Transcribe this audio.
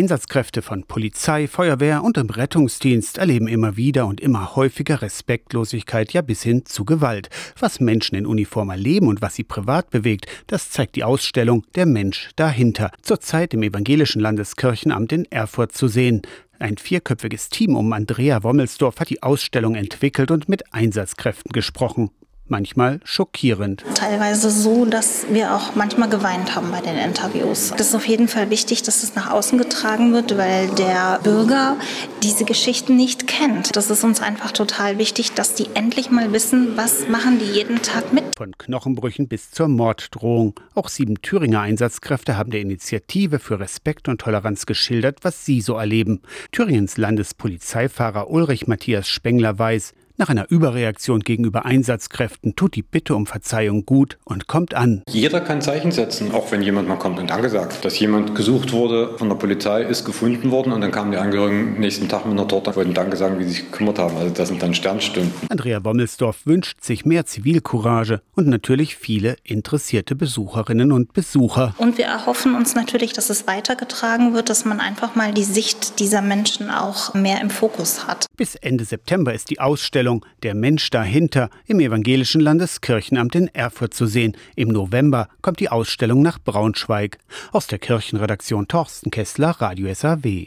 Einsatzkräfte von Polizei, Feuerwehr und im Rettungsdienst erleben immer wieder und immer häufiger Respektlosigkeit, ja bis hin zu Gewalt. Was Menschen in Uniform erleben und was sie privat bewegt, das zeigt die Ausstellung Der Mensch dahinter, zurzeit im Evangelischen Landeskirchenamt in Erfurt zu sehen. Ein vierköpfiges Team um Andrea Wommelsdorf hat die Ausstellung entwickelt und mit Einsatzkräften gesprochen manchmal schockierend. Teilweise so, dass wir auch manchmal geweint haben bei den Interviews. Das ist auf jeden Fall wichtig, dass es nach außen getragen wird, weil der Bürger diese Geschichten nicht kennt. Das ist uns einfach total wichtig, dass die endlich mal wissen, was machen die jeden Tag mit. Von Knochenbrüchen bis zur Morddrohung. Auch sieben Thüringer Einsatzkräfte haben der Initiative für Respekt und Toleranz geschildert, was sie so erleben. Thüringens Landespolizeifahrer Ulrich Matthias Spengler weiß, nach einer Überreaktion gegenüber Einsatzkräften tut die Bitte um Verzeihung gut und kommt an. Jeder kann Zeichen setzen, auch wenn jemand mal kommt und Danke sagt. Dass jemand gesucht wurde von der Polizei, ist gefunden worden und dann kamen die Angehörigen nächsten Tag mit einer Torte und wollten Danke sagen, wie sie sich gekümmert haben. Also das sind dann Sternstunden. Andrea Bommelsdorf wünscht sich mehr Zivilcourage und natürlich viele interessierte Besucherinnen und Besucher. Und wir erhoffen uns natürlich, dass es weitergetragen wird, dass man einfach mal die Sicht dieser Menschen auch mehr im Fokus hat. Bis Ende September ist die Ausstellung Der Mensch dahinter im Evangelischen Landeskirchenamt in Erfurt zu sehen. Im November kommt die Ausstellung nach Braunschweig. Aus der Kirchenredaktion Torsten Kessler, Radio SAW.